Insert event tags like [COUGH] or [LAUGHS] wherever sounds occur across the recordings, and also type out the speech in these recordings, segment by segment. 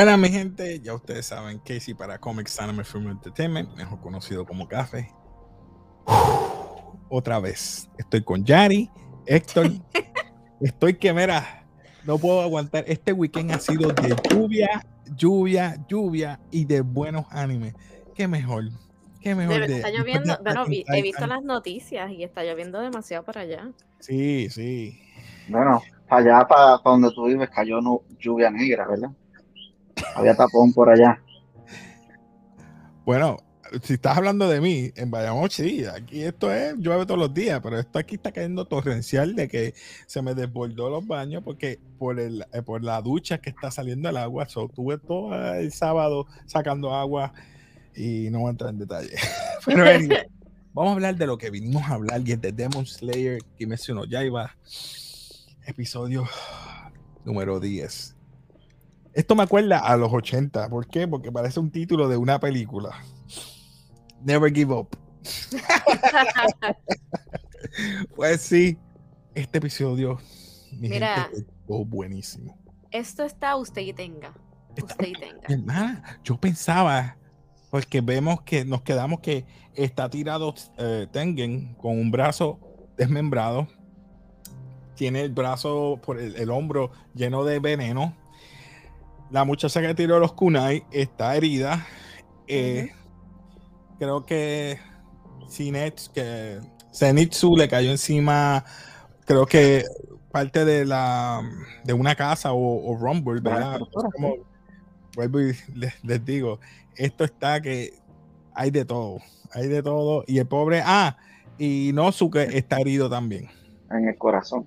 Buenas, mi gente. Ya ustedes saben, Casey para Comics Anime Film Entertainment, mejor conocido como Café. [SIGHS] Otra vez. Estoy con Yari, Héctor. [LAUGHS] Estoy que, mira, no puedo aguantar. Este weekend ha sido de lluvia, lluvia, lluvia y de buenos animes. Qué mejor. Qué mejor. De, está lloviendo. Bueno, he visto las noticias y está lloviendo demasiado para allá. Sí, sí. Bueno, para allá, para, donde tú vives, cayó no, lluvia negra, ¿verdad? Había tapón por allá. Bueno, si estás hablando de mí, en Bayamón, sí, aquí esto es, llueve todos los días, pero esto aquí está cayendo torrencial de que se me desbordó los baños porque por, el, eh, por la ducha que está saliendo el agua, so, tuve todo el sábado sacando agua y no voy a entrar en detalle. [LAUGHS] pero vamos a hablar de lo que vinimos a hablar y es de Demon Slayer, Kimetsu no Yaiba, episodio número 10. Esto me acuerda a los 80. ¿Por qué? Porque parece un título de una película. Never Give Up. [LAUGHS] pues sí, este episodio Mira, buenísimo. Esto está usted y tenga. Usted y tenga. yo pensaba, porque vemos que nos quedamos que está tirado eh, Tengen con un brazo desmembrado. Tiene el brazo por el hombro lleno de veneno la muchacha que tiró los kunai está herida. Eh, creo que Sinets, que Zenitsu le cayó encima, creo que parte de la de una casa o, Rumble, ¿verdad? Como, vuelvo y les, digo, esto está que hay de todo, hay de todo. Y el pobre, ah, y Nosuke está herido también. En el corazón.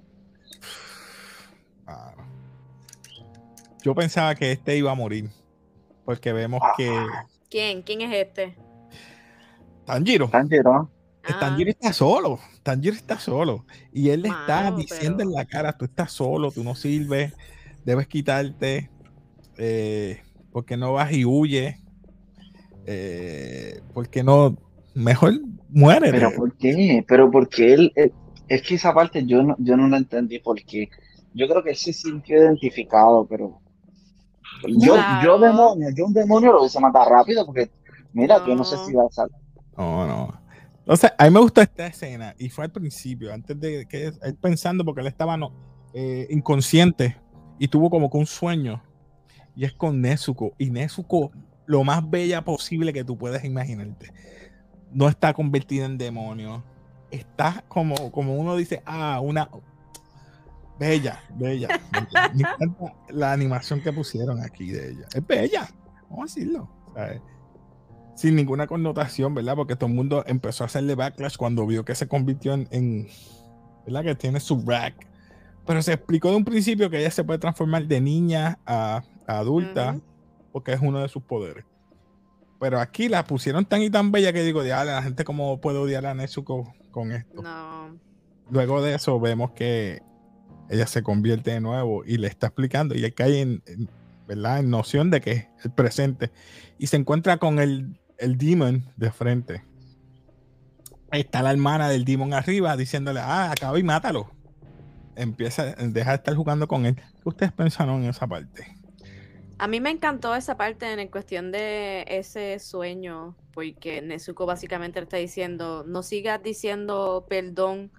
Yo pensaba que este iba a morir. Porque vemos que. ¿Quién? ¿Quién es este? Tanjiro. Tanjiro. Ah. Tanjiro está solo. Tanjiro está solo. Y él le está diciendo en la cara: tú estás solo, tú no sirves, debes quitarte. Eh, porque no vas y huye. Eh, porque no. Mejor muere. Pero ¿por qué? Pero porque él. es que esa parte yo no, yo no la entendí. Porque yo creo que él se sintió identificado, pero yo, yo demonio, yo un demonio lo hubiese matado rápido porque, mira, que no sé si va a salir. No, no. Entonces, a mí me gustó esta escena y fue al principio, antes de que él pensando, porque él estaba no, eh, inconsciente y tuvo como que un sueño. Y es con Nezuko. Y Nezuko, lo más bella posible que tú puedes imaginarte. No está convertida en demonio. Está como, como uno dice, ah, una, Bella, bella. Me encanta la animación que pusieron aquí de ella. Es bella, vamos a decirlo. Sin ninguna connotación, ¿verdad? Porque todo el mundo empezó a hacerle backlash cuando vio que se convirtió en, ¿verdad? Que tiene su rack. Pero se explicó de un principio que ella se puede transformar de niña a, adulta porque es uno de sus poderes. Pero aquí la pusieron tan y tan bella que digo, ya la gente cómo puede odiar a Nezuko con esto. No. Luego de eso vemos que ella se convierte de nuevo y le está explicando y él cae en, ¿verdad? en noción de que es el presente y se encuentra con el, el demon de frente. está la hermana del demon arriba diciéndole, ah, acaba y mátalo. Empieza, deja de estar jugando con él. ¿Qué ustedes pensaron en esa parte? A mí me encantó esa parte en cuestión de ese sueño, porque Nezuko básicamente está diciendo, no sigas diciendo perdón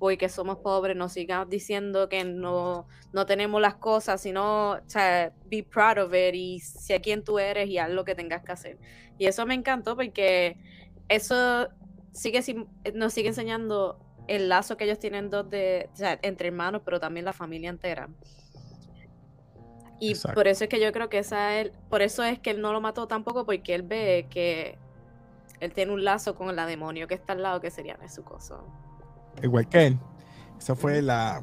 porque somos pobres, no sigas diciendo que no, no tenemos las cosas, sino, o sea, be proud of it y sé quién tú eres y haz lo que tengas que hacer. Y eso me encantó porque eso sigue nos sigue enseñando el lazo que ellos tienen dos de, o sea, entre hermanos, pero también la familia entera. Y por eso es que yo creo que esa es, por eso es que él no lo mató tampoco, porque él ve que él tiene un lazo con la demonio que está al lado, que sería su cosa igual que él. Esa fue la,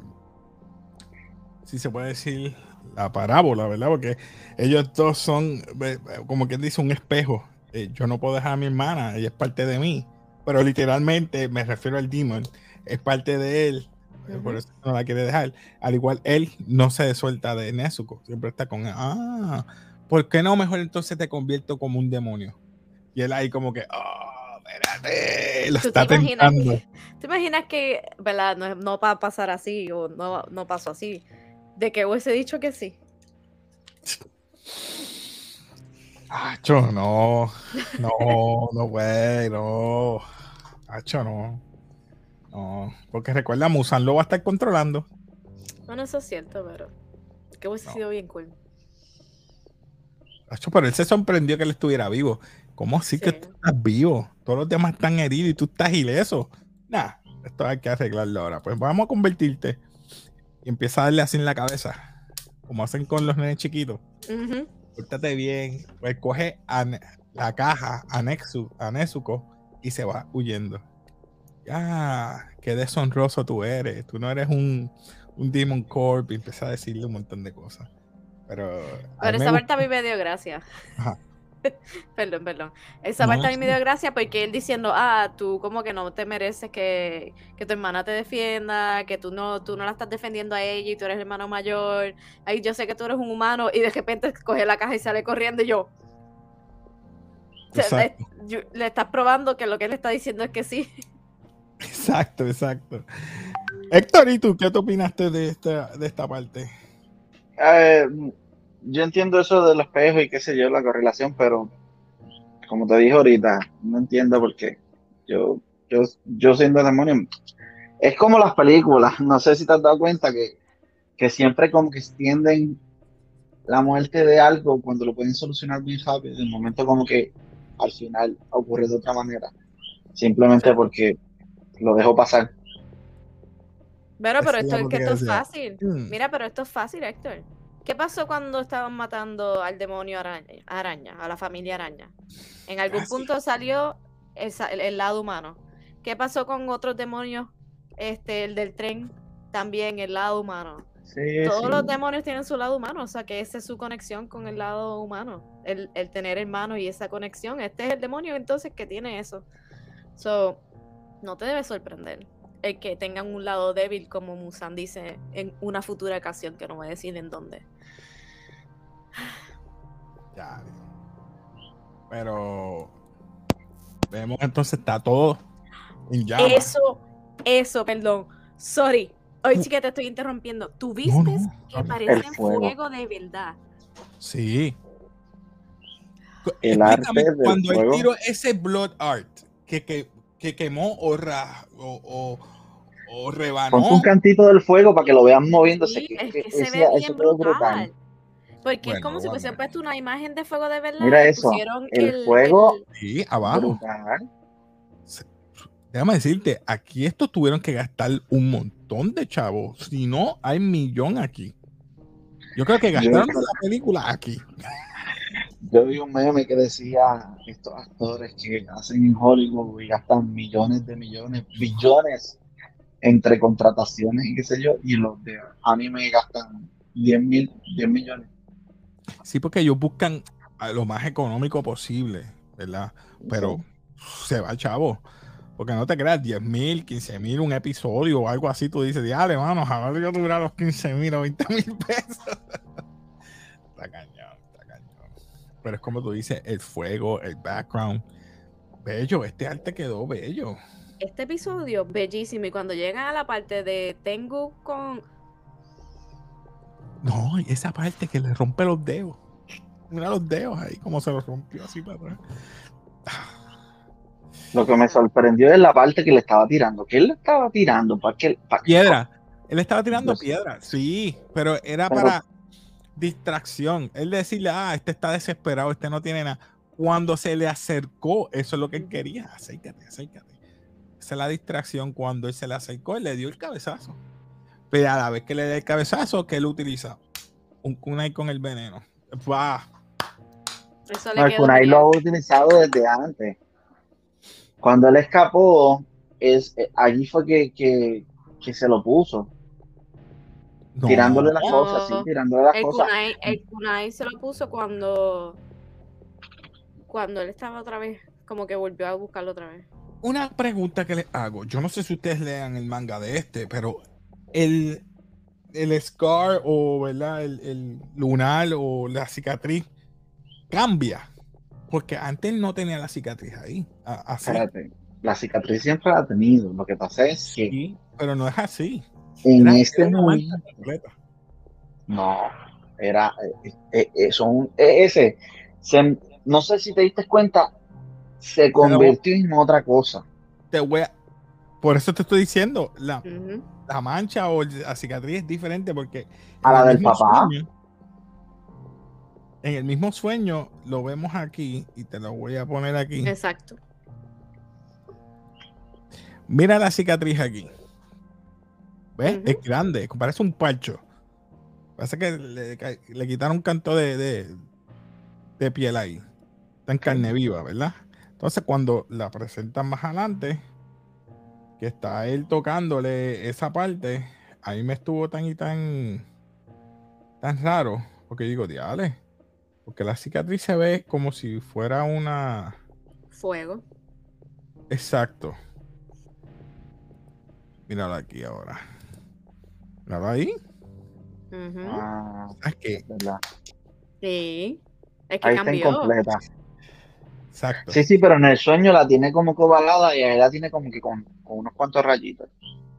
si se puede decir, la parábola, ¿verdad? Porque ellos dos son, como quien dice, un espejo. Eh, yo no puedo dejar a mi hermana, ella es parte de mí, pero literalmente me refiero al demon, es parte de él, eh, por eso no la quiere dejar. Al igual, él no se suelta de Nezuko, siempre está con. Ah, ¿por qué no mejor entonces te convierto como un demonio? Y él ahí como que, ah, espérate, lo está tentando. ¿Te imaginas que, verdad, no, va a pasar así o no, no pasó así? De que hubiese dicho que sí. Hacho, no. No, no güey, no. Hacho, no. No. Porque recuerda, Musan lo va a estar controlando. Bueno, eso es cierto, pero. Que hubiese No. sido bien cool. Hacho, pero él se sorprendió que él estuviera vivo. ¿Cómo así que tú estás vivo? Todos los demás están heridos y tú estás ileso. Nah, esto hay que arreglarlo ahora. Pues vamos a convertirte. Y empieza a darle así en la cabeza. Como hacen con los nenes chiquitos. Ujú. Pórtate bien. Pues coge la caja a, Nexu, a Nezuko y se va huyendo. Ya, qué deshonroso tú eres. Tú no eres un, un Demon Corp. Y empieza a decirle un montón de cosas. Pero. Pero esa parte a mí me dio gracia. Ajá. [LAUGHS] perdón, perdón. Esa No, parte a mí me dio gracia porque él diciendo, ah, tú como que no te mereces que, que tu hermana te defienda, que tú no, tú no la estás defendiendo a ella y tú eres el hermano mayor. Ay, yo sé que tú eres un humano y de repente [LAUGHS] coge la caja y sale corriendo y yo. o sea, le, Exacto. yo- le estás probando que lo que él está diciendo es que sí. [LAUGHS] Exacto, exacto. Héctor, ¿y tú qué te opinaste de esta, de esta parte? Eh, yo entiendo eso del espejo y qué sé yo, la correlación, pero como te dije ahorita, no entiendo por qué. Yo, yo, yo siendo demonio, es como las películas, no sé si te has dado cuenta que, que siempre como que extienden la muerte de algo cuando lo pueden solucionar bien rápido, de momento como que al final ocurre de otra manera, simplemente porque lo dejó pasar. Pero, pero esto, es que esto es fácil. Mm. Mira, pero esto es fácil, Héctor. ¿Qué pasó cuando estaban matando al demonio araña, araña a la familia araña? En algún Ah, punto salió el, sa- el- el lado humano. ¿Qué pasó con otros demonios? Este, el del tren, también el lado humano. Sí, Todos sí. los demonios tienen su lado humano, o sea que esa es su conexión con el lado humano, el, el tener hermanos y esa conexión. Este es el demonio entonces que tiene eso. So, no te debe sorprender el que tengan un lado débil, como Musan dice en una futura ocasión, que no voy a decir en dónde. Ya. Pero vemos entonces está todo en llamas. Eso, eso, perdón. Sorry. Hoy sí que te estoy interrumpiendo. ¿Tú viste no, que parece El fuego. fuego de verdad? Sí. El explícame, arte del cuando él fuego. tiró ese blood art que, que, que quemó o, ra- o, o, o rebanó. Ponte un cantito del fuego para que lo vean moviéndose. Sí, que- es que que se ese- ve bien quedó brutal. Porque es Bueno, como si hubiesen bueno. puesto una imagen de fuego de verdad. Mira eso, pusieron el fuego- el- Sí, abajo. Brutal. Déjame decirte, aquí estos tuvieron que gastar un montón de chavos. Si no, hay millón aquí. Yo creo que gastaron Yo- la película aquí. Yo vi un meme que decía estos actores que hacen en Hollywood y gastan millones de millones, billones entre contrataciones y qué sé yo, y los de anime gastan 10 mil, 10 millones. Sí, porque ellos buscan lo más económico posible, ¿verdad? Pero se va chavo. Porque no te creas, 10 mil, 15 mil, un episodio o algo así, tú dices, diale, mano, ojalá yo tuviera los 15 mil o 20 mil pesos. [LAUGHS] está cañón. Pero es como tú dices, el fuego, el background. Bello, este arte quedó bello. Este episodio, bellísimo. Y cuando llegan a la parte de Tengu con. No, y esa parte que le rompe los dedos. Mira los dedos ahí, como se los rompió así para atrás. Lo que me sorprendió es la parte que le estaba tirando. ¿Qué él le estaba tirando? ¿Para qué? para qué? Piedra. Él estaba tirando piedra, sí, pero era Pero- para distracción. Él decirle, ah, este está desesperado, este no tiene nada. Cuando se le acercó, eso es lo que él quería. Acércate, acércate. Esa es la distracción. Cuando él se le acercó, él le dio el cabezazo. Pero a la vez que le da el cabezazo, que él utiliza un kunai con el veneno. Va. Eso le No, el kunai bien. lo ha utilizado desde antes. Cuando él escapó, es, eh, allí fue que, que, que se lo puso, No. tirándole las No. cosas, sí, tirándole las El cosas. kunai, el kunai se lo puso cuando. Cuando él estaba otra vez. Como que volvió a buscarlo otra vez. Una pregunta que les hago. Yo no sé si ustedes lean el manga de este, pero el, el scar o ¿verdad? El, el lunar o la cicatriz cambia. Porque antes no tenía la cicatriz ahí. Así. Espérate, la cicatriz siempre la ha tenido. Lo que pasa es que Sí, pero no es así. En Era- este momento, no, era, eh, eh, son, eh, ese, se- no sé si te diste cuenta, se convirtió en otra cosa. Te voy a, por eso te estoy diciendo, la, la mancha o la cicatriz es diferente porque A la el del papá. sueño- en el mismo sueño lo vemos aquí y te lo voy a poner aquí. Exacto. Mira la cicatriz aquí. ¿Ves? Es grande, parece un parcho. Parece que le, le quitaron un canto de, de, de piel ahí. Está en carne viva, ¿verdad? Entonces, cuando la presentan más adelante, que está él tocándole esa parte, a mí me estuvo tan y tan, tan raro, porque digo, diale, porque la cicatriz se ve como si fuera una. Fuego. Exacto. Míralo aquí ahora. Míralo ahí. Ujú. Ah, ¿Sabes qué? verdad. Sí. Es que Ahí está cambió. incompleta. Exacto. Sí, sí, pero en el sueño la tiene como que ovalada y ahí la tiene como que con, con unos cuantos rayitos.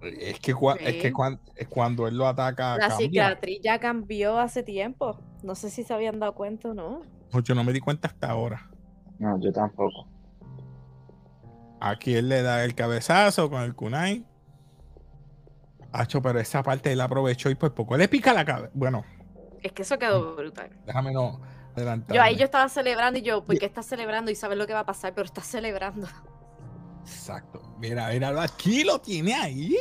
Es que, cua- es, que es cuando él lo ataca. La cambia. cicatriz ya cambió hace tiempo. No sé si se habían dado cuenta o no. Pues yo no me di cuenta hasta ahora. No, yo tampoco. Aquí él le da el cabezazo con el kunai. Hacho, pero esa parte él aprovechó y por poco le pica la cabeza. Bueno, Es que eso quedó brutal. déjame no adelantar. Yo ahí yo estaba celebrando y yo, ¿por qué estás celebrando? Y sabes lo que va a pasar, pero estás celebrando. Exacto. Mira, mira, aquí lo tiene ahí.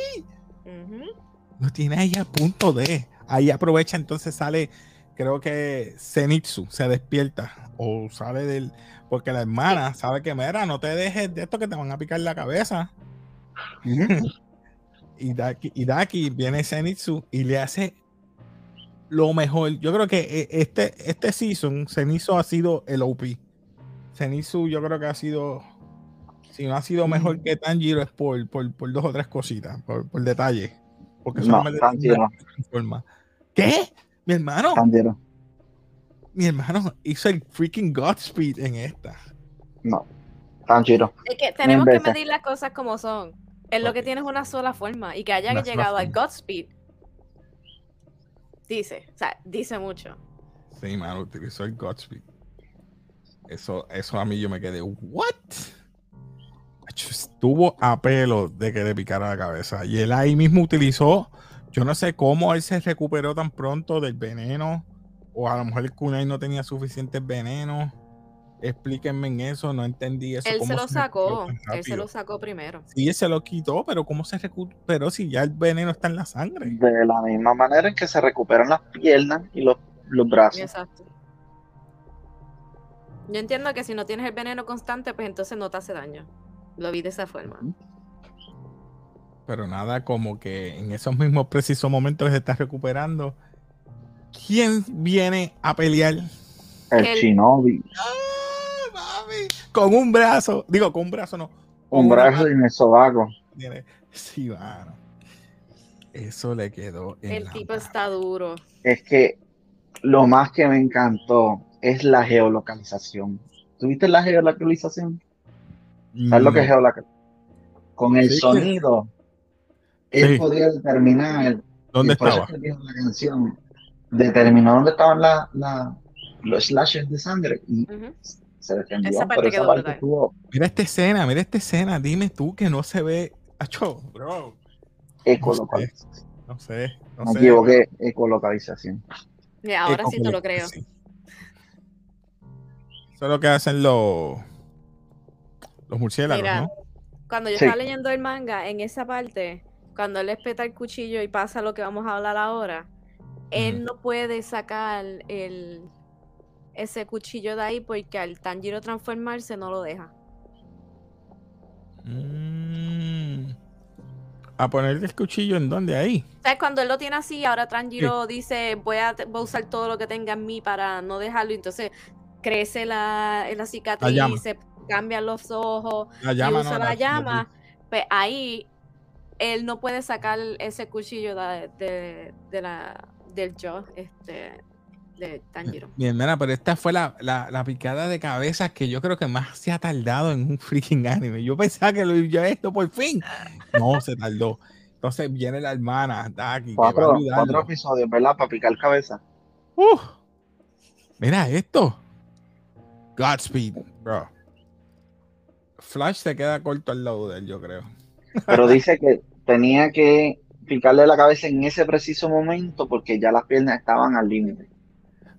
Lo tiene ahí a punto de. Ahí aprovecha, entonces sale, creo que Zenitsu se despierta o sale del. Porque la hermana sabe que, mira, no te dejes de esto que te van a picar la cabeza. Y Daki, y Daki viene Zenitsu y le hace lo mejor. Yo creo que eh, este, este season, Zenitsu ha sido el OP. Zenitsu, yo creo que ha sido. Si no ha sido mejor que Tanjiro, es por, por, por dos o tres cositas, por, por detalle. Porque No, Tanjiro. forma. ¿Qué? Mi hermano, Tanjiro. mi hermano hizo el freaking Godspeed en esta. No. Tanjiro. Es que tenemos que medir las cosas como son. Es lo que tienes una sola forma. Y que haya Una llegado al. Godspeed. Dice, o sea, dice mucho. Sí, mano, utilizó el Godspeed. Eso, eso a mí yo me quedé, ¿what? Estuvo a pelo de que le picara la cabeza. Y él ahí mismo utilizó, yo no sé cómo él se recuperó tan pronto del veneno. O a lo mejor el kunai no tenía suficiente veneno. Explíquenme en eso, no entendí eso. Él se lo sacó. Él se lo sacó primero. Sí, él se lo quitó, pero ¿cómo se recuperó si ya el veneno está en la sangre? De la misma manera en que se recuperan las piernas y los, los brazos. Exacto. Yo entiendo que si no tienes el veneno constante, pues entonces no te hace daño. Lo vi de esa forma. Pero nada como que en esos mismos precisos momentos que se está recuperando. ¿Quién viene a pelear? El, El- shinobi. ¡Ah, mami! Con un brazo. Digo, con un brazo no. con Un brazo en el sobaco. Sí, mano. Eso le quedó en El la tipo mano. está duro. Es que lo más que me encantó es la geolocalización. ¿Tuviste la geolocalización? ¿Sabes lo que es geolocalización? Con el Sí. sonido, él Sí. podía determinar, ¿Dónde y estaba? es que dijo la canción, determinó dónde estaban la, la- los slashes de sangre y. se defendió. Esa parte pero esa quedó parte brutal. estuvo Mira esta escena, mira esta escena. Dime tú que no se ve. Acho, bro. ecolocalización. No sé. No Me sé. equivoqué, ecolocalización. Y ahora sí te lo creo. Sí. Eso es lo que hacen los los murciélagos, Mira, ¿no? Cuando yo Sí. estaba leyendo el manga, en esa parte, cuando él le peta el cuchillo y pasa lo que vamos a hablar ahora, él no puede sacar el, ese cuchillo de ahí porque al Tanjiro transformarse no lo deja. Mm. A ponerle el cuchillo en donde ahí. ¿Sabes? Cuando él lo tiene así, ahora Tanjiro dice, voy a, voy a usar todo lo que tenga en mí para no dejarlo. y Entonces crece la, la cicatriz, llama. se cambian los ojos, La y llama, usa no, la llama, pues ahí él no puede sacar ese cuchillo de, de- de la, del jaw este, de Tanjiro. Mi hermana, pero esta fue la, la- la picada de cabeza que yo creo que más se ha tardado en un freaking anime. Yo pensaba que lo iba esto por fin. No, se tardó. Entonces viene la hermana, Daki, que va a Cuatro, ayudarlo. cuatro episodios, ¿verdad? Para picar cabeza. Uf. mira esto. Godspeed, bro. Flash se queda corto al lado de él, yo creo. Pero dice que tenía que picarle la cabeza en ese preciso momento porque ya las piernas estaban al límite.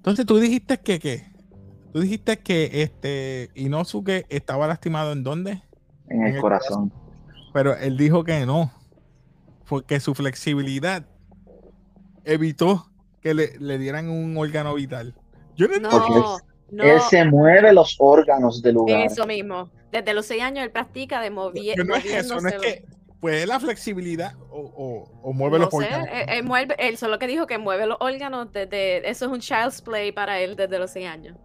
Entonces tú dijiste que qué? Tú dijiste que este Inosuke estaba lastimado en dónde? En el, corazón. Pero él dijo que no. Porque su flexibilidad evitó que le, dieran un órgano vital. Yo no, no, él se mueve los órganos del lugar. Eso mismo. Desde los seis años él practica de movi no es eso, no es que pues la flexibilidad o, o, mueve los órganos. Él, mueve, él solo que dijo que mueve los órganos desde eso es un child's play para él desde los seis años.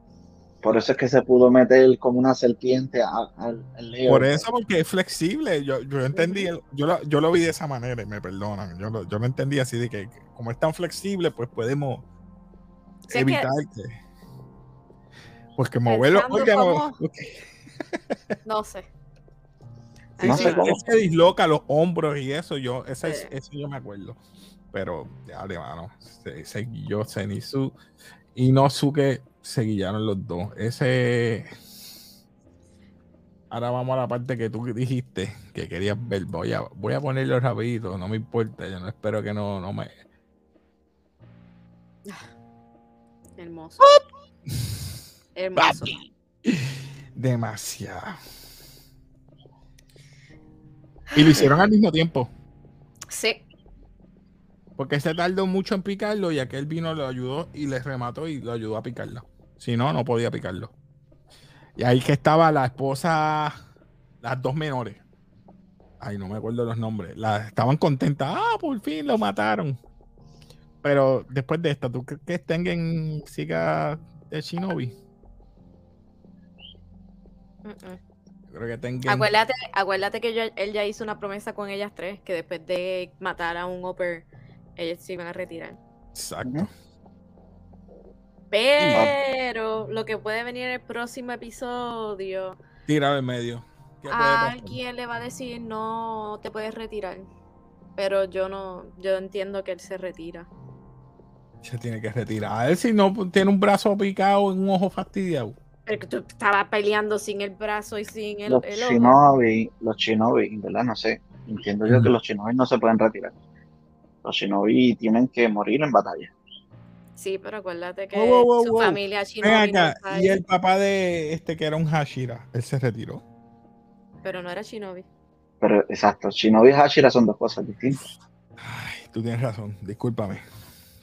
Por eso es que se pudo meter como una serpiente al león. Por eso, porque es flexible. Yo, yo entendí, yo lo, yo lo vi de esa manera, y me perdonan. Yo lo, yo lo entendí así de que como es tan flexible, pues podemos evitar que, Pues que moverlo. No sé. No sé cómo. se disloca los hombros y eso, yo, ese, eso yo me acuerdo. Pero, ya, mano, se, seguió Zenitsu y Nosuke se guiaron los dos. Ese. Ahora vamos a la parte que tú dijiste que querías ver. Voy a, voy a ponerlo rapidito, no me importa. Yo no espero que no, no me. Hermoso. Hermoso. Demasiado. Y lo hicieron al mismo tiempo. Sí. Porque se tardó mucho en picarlo y aquel vino lo ayudó y le remató y lo ayudó a picarlo. Si no, no podía picarlo. Y ahí que estaba la esposa, las dos menores. Ay, no me acuerdo los nombres. Las, estaban contentas. Ah, por fin lo mataron. Pero después de esta, ¿tú crees que Tengen siga de Shinobi? Creo que Tengen... acuérdate, acuérdate que él ya hizo una promesa con ellas tres, que después de matar a un Oper, ellas se iban a retirar. Exacto. Pero lo que puede venir en el próximo episodio. Tirado en medio. Alguien le va a decir no te puedes retirar. Pero yo no, yo entiendo que él se retira. Se tiene que retirar. Él si no tiene un brazo picado y un ojo fastidiado. Pero que tú estabas peleando sin el brazo y sin el, los el shinobi, Los shinobi, ¿verdad? No sé. Entiendo yo que los shinobi no se pueden retirar. Los shinobi tienen que morir en batalla. Sí, pero acuérdate que su familia shinobi Y el papá de este que era un Hashira, él se retiró. Pero no era shinobi. Pero exacto, shinobi y Hashira son dos cosas distintas. Ay, tú tienes razón, discúlpame.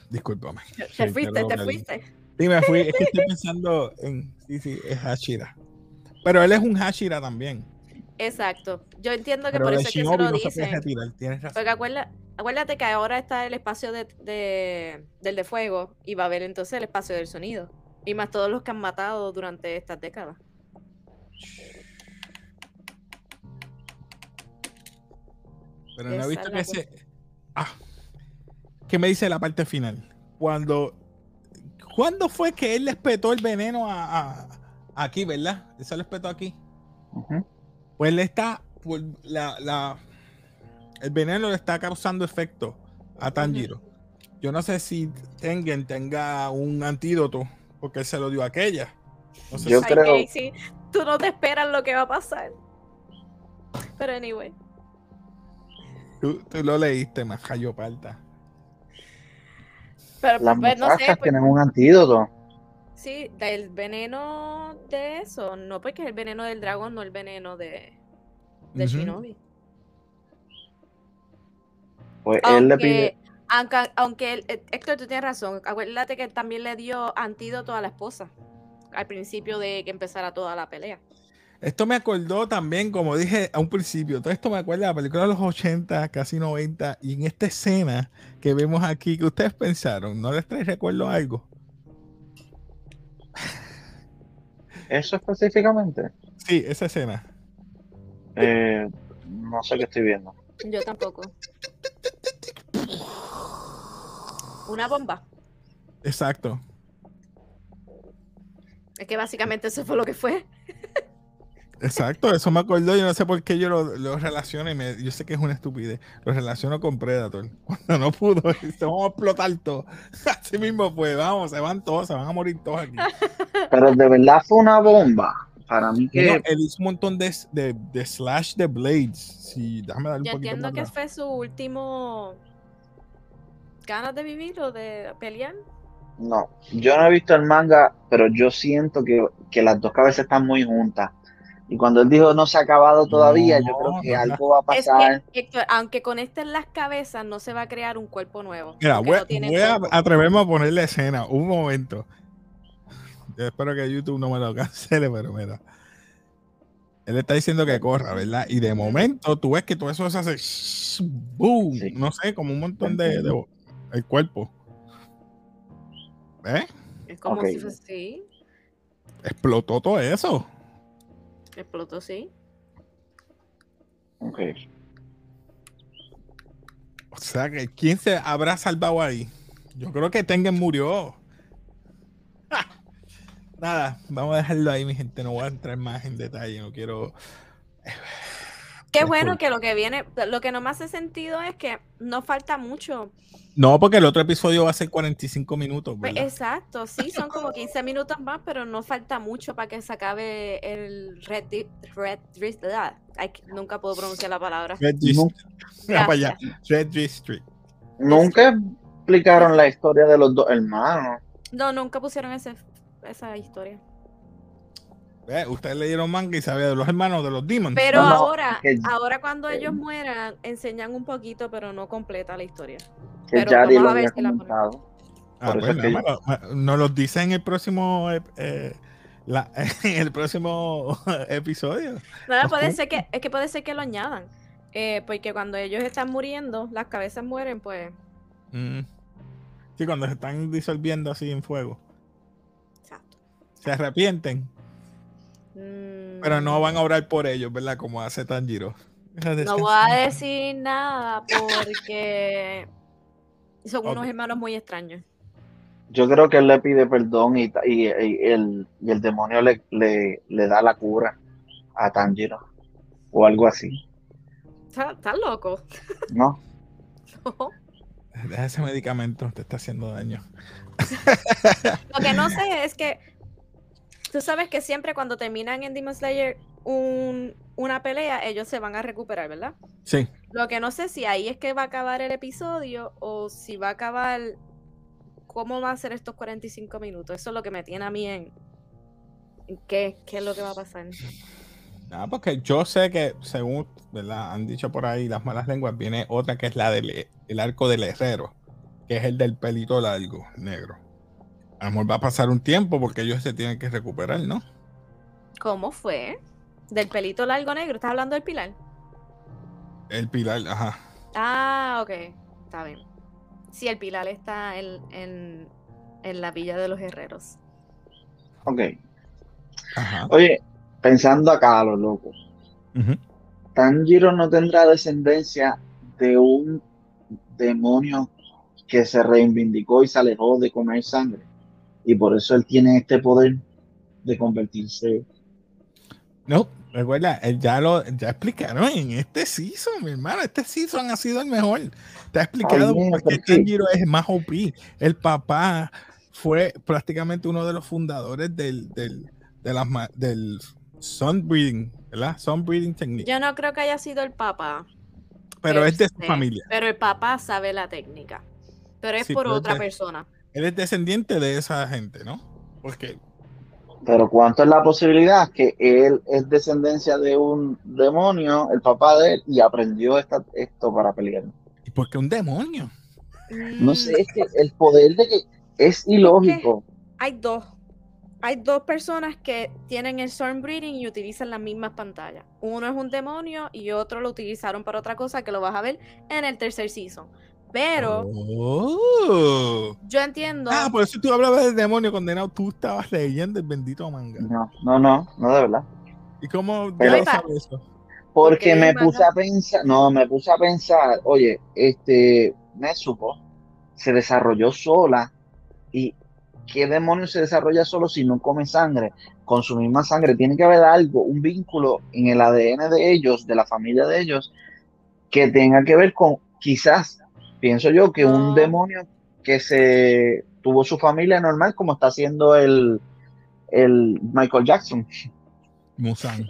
Discúlpame. Te fuiste, te fuiste. Sí, me fui. Es que estoy [LAUGHS] pensando en. Sí, sí, es Hashira. Pero él es un Hashira también. Exacto. Yo entiendo que por eso es que se lo no dicen. Tienes razón. Porque acuérdate que ahora está el espacio de, del de fuego y va a haber entonces el espacio del sonido. Y más todos los que han matado durante estas décadas. Pero no he visto que ese. Ah, ¿Qué me dice la parte final? Cuando. ¿Cuándo fue que él le espetó el veneno a, aquí, verdad? Eso le espetó aquí. Pues le está. Pues, la, el veneno le está causando efecto a Tanjiro. Yo no sé si Tengen tenga un antídoto porque él se lo dio a aquella. Yo creo. Tú no te esperas lo que va a pasar. Pero anyway. Tú, lo leíste, más cayó palta. Pero, Las pues, no sé, pues tienen un antídoto. Sí, del veneno de eso. No, porque es el veneno del dragón, no el veneno de, de Shinobi. Pues él le pide. Aunque, aunque eh, Héctor, tú tienes razón. Acuérdate que también le dio antídoto a la esposa al principio de que empezara toda la pelea. Esto me acordó también, como dije a un principio, todo esto me acuerda de la película de los 80, casi 90, y en esta escena que vemos aquí, ¿qué ustedes pensaron? ¿No les trae recuerdo algo? ¿Eso específicamente? Sí, esa escena. Eh, no sé qué estoy viendo. Yo tampoco. Una bomba. Exacto. Es que básicamente eso fue lo que fue. [LAUGHS] Exacto, eso me acordó. Yo no sé por qué yo lo, lo relaciono. Y me- yo sé que es una estupidez. Lo relaciono con Predator. [LAUGHS] Cuando no pudo, se vamos a explotar todo. [LAUGHS] Así mismo, pues vamos, se van todos, se van a morir todos aquí. Pero de verdad fue una bomba. Para mí que él hizo un montón de, de, de slash de blades. Sí, déjame darle un Yo poquito entiendo que fue su último ganas de vivir o de pelear. no. Yo no he visto el manga, pero yo siento que, que las dos cabezas están muy juntas. Y cuando él dijo no se ha acabado todavía, yo creo que algo va a Es pasar. que, Héctor, aunque conecten las cabezas, no se va a crear un cuerpo nuevo. Mira, voy, no tiene voy a atreverme a ponerle escena. Un momento. Yo espero que YouTube no me lo [LAUGHS] cancele, pero mira. Él está diciendo que corra, ¿verdad? Y de momento tú ves que todo eso se hace. ¡Boom! Sí. No sé, como un montón de. de- el cuerpo. ¿Ves? Es como si fuese sí, Explotó todo eso. Explotó, sí. Ok. O sea que ¿quién se habrá salvado ahí? Yo creo que Tengen murió. ¡Ja! [LAUGHS] Nada, vamos a dejarlo ahí, mi gente. No voy a entrar más en detalle. No quiero. Qué Es bueno cool. que lo que viene, lo que no me hace sentido es que no falta mucho. No, porque el otro episodio va a ser 45 minutos, Pues, exacto, sí, son como 15 minutos más, pero no falta mucho para que se acabe el Red, Di- Red ah, nunca puedo pronunciar la palabra. Red District. Allá. Gracias. Red District. Nunca explicaron la historia de los dos hermanos. No, nunca pusieron ese, esa historia. Ustedes leyeron manga y sabían de los hermanos de los Demons. Pero No, no, ahora, es que- ahora cuando eh, ellos mueran, enseñan un poquito, pero no completa la historia. Que Pero Yari vamos lo a ver había si la comentado. Ah, pues que nos los dice en el próximo eh, la- [LAUGHS] en el próximo [LAUGHS] episodio. Nada, Los puede ser que, es que puede ser que lo añadan. eh, porque cuando ellos están muriendo, las cabezas mueren, pues. Mm. Sí, cuando se están disolviendo así en fuego. Exacto. Se arrepienten, Mm, pero no van a orar por ellos, ¿verdad? Como hace Tanjiro. No [LAUGHS] voy a decir nada porque son unos hermanos muy extraños. Yo creo que él le pide perdón y, ta- y- y el, y el demonio le, le, le da la cura a Tanjiro. O algo así. Está, está loco. [LAUGHS] ¿No? Deja ese medicamento, te está haciendo daño. Lo que no sé es que tú sabes que siempre cuando terminan en Demon Slayer un- una pelea, ellos se van a recuperar, ¿verdad? Sí. Lo que no sé si ahí es que va a acabar el episodio o si va a acabar cómo va a ser estos 45 minutos. Eso es lo que me tiene a mí en, en qué, qué es lo que va a pasar. Nada, porque yo sé que, según ¿verdad? han dicho por ahí las malas lenguas, viene otra que es la del el arco del herrero, que es el del pelito largo, negro. A lo mejor va a pasar un tiempo porque ellos se tienen que recuperar, ¿no? ¿Cómo fue? Del pelito largo negro, ¿estás hablando del pilar? El pilar, ajá. Ah, ok, está bien. Sí, el pilar está en, en, en la villa de los herreros. Ok. Ajá. Oye, pensando acá a lo loco. Ujú. Tanjiro no tendrá descendencia de un demonio que se reivindicó y se alejó de comer sangre. Y por eso él tiene este poder de convertirse. No, recuerda, él ya lo ya explicaron en este season, mi hermano. Este season ha sido el mejor. Te ha explicado bien, por qué. Tanjiro es más OP. El papá fue prácticamente uno de los fundadores del, del, de las del Sunbreeding, ¿verdad? Sunbreeding Technique. Yo no creo que haya sido el papá. pero per es de su se, familia. Pero el papá sabe la técnica. Pero es Sí, por pero es otra de- persona. Él es descendiente de esa gente, ¿no? Porque Pero ¿cuánto es la posibilidad que él es descendencia de un demonio, el papá de él, y aprendió esta- esto para pelear? ¿y por qué un demonio? No Mm, sé, es que el poder de que es ilógico. Hay dos. Hay dos personas que tienen el Storm Breeding y utilizan las mismas pantallas. Uno es un demonio y otro lo utilizaron para otra cosa que lo vas a ver en el tercer season. Pero Oh. yo entiendo. Ah, por eso tú hablabas del demonio condenado. Tú estabas leyendo el bendito manga. No, no, no, no de verdad. ¿Y cómo Pero- ya sabes eso? Porque Porque me manga- puse a pensar, no, me puse a pensar, oye, este, Nezuko se desarrolló sola y ¿qué demonio se desarrolla solo si no come sangre? Con su misma sangre. Tiene que haber algo, un vínculo en el ADN de ellos, de la familia de ellos, que tenga que ver con, quizás, pienso yo, que un demonio que se tuvo su familia normal, como está haciendo el, el Michael Jackson. Musan.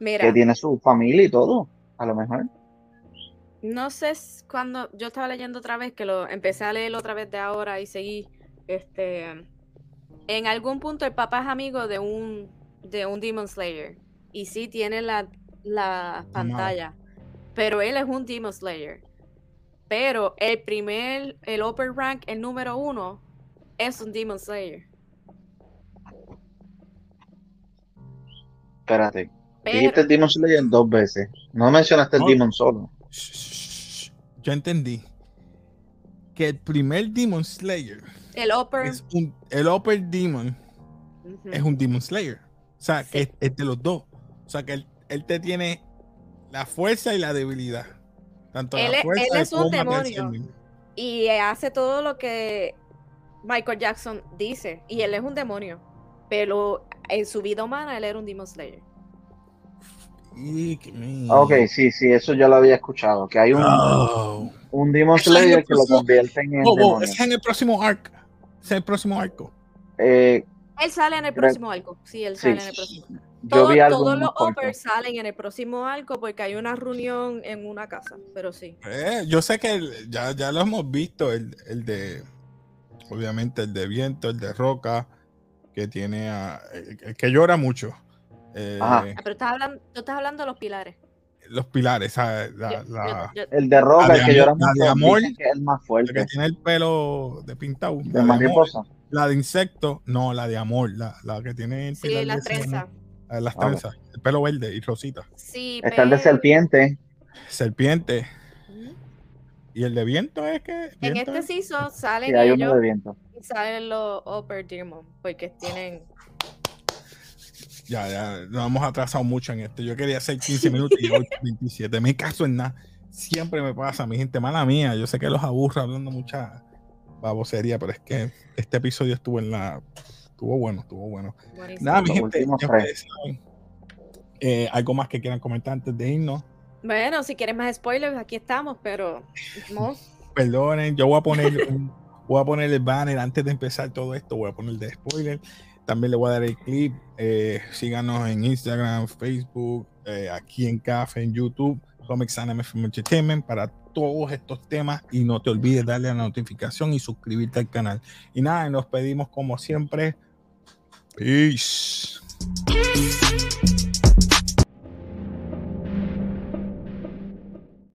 Mira. Que tiene su familia y todo, a lo mejor. No sé cuando yo estaba leyendo otra vez, que lo empecé a leer otra vez de ahora y seguí. Este. En algún punto el papá es amigo de un de un Demon Slayer. Y sí tiene la, la pantalla. Pero él es un Demon Slayer. Pero el primer, el upper rank, el número uno, es un Demon Slayer. Espérate. Dijiste Demon Slayer dos veces. No mencionaste el Demon solo. Yo entendí que el primer Demon Slayer. El Upper. Es un, el Upper Demon es un Demon Slayer. O sea, que es, de los dos. O sea, que él, te tiene la fuerza y la debilidad. Tanto él, la fuerza él es un demonio. Y hace todo lo que Michael Jackson dice. Y él es un demonio. Pero en su vida humana él era un Demon Slayer. Ok, sí, sí, eso ya lo había escuchado. Que hay un, oh. un Demon Slayer que lo convierte en. Oh, es en el próximo arco. Es el próximo arco. Eh, él sale en el próximo arco. Sí, él sale en el próximo. Todos los Uppers salen en el próximo arco porque hay una reunión en una casa, pero sí. Eh, yo sé que ya, ya lo hemos visto, el, el, de, obviamente el de viento, el de roca, que tiene a, el que llora mucho. Eh, ah, pero estás hablando, tú estás hablando de los pilares. Los pilares, el de roca, el que llora la de amor, que es el más fuerte. que tiene el pelo de pintado. De mariposa. la de insecto, no, la de amor, la, la que tiene el Sí, la trenza. Las trenzas, el pelo verde y rosita. Sí, Está el de serpiente. Serpiente. Y el de viento es que. En este season salen hay uno de viento. y salen los Upper Demon, porque tienen ya, ya, nos hemos atrasado mucho en esto. Yo quería hacer 15 [LAUGHS] minutos y hoy 27. Me caso en nada. Siempre me pasa, mi gente, mala mía. Yo sé que los aburro hablando mucha babosería, pero es que este episodio estuvo en la. Estuvo bueno, estuvo bueno. Nada, mi gente, eh, algo más que quieran comentar antes de irnos. Bueno, si quieren más spoilers, aquí estamos, pero no. [LAUGHS] Perdonen, yo voy a poner voy a poner el banner antes de empezar todo esto, voy a poner de spoiler. También le voy a dar el clip. Eh, síganos en Instagram, Facebook, eh, aquí en Café, en YouTube, Comics Anime Film Entertainment para todos estos temas. Y no te olvides darle a la notificación y suscribirte al canal. Y nada, nos pedimos como siempre. Peace.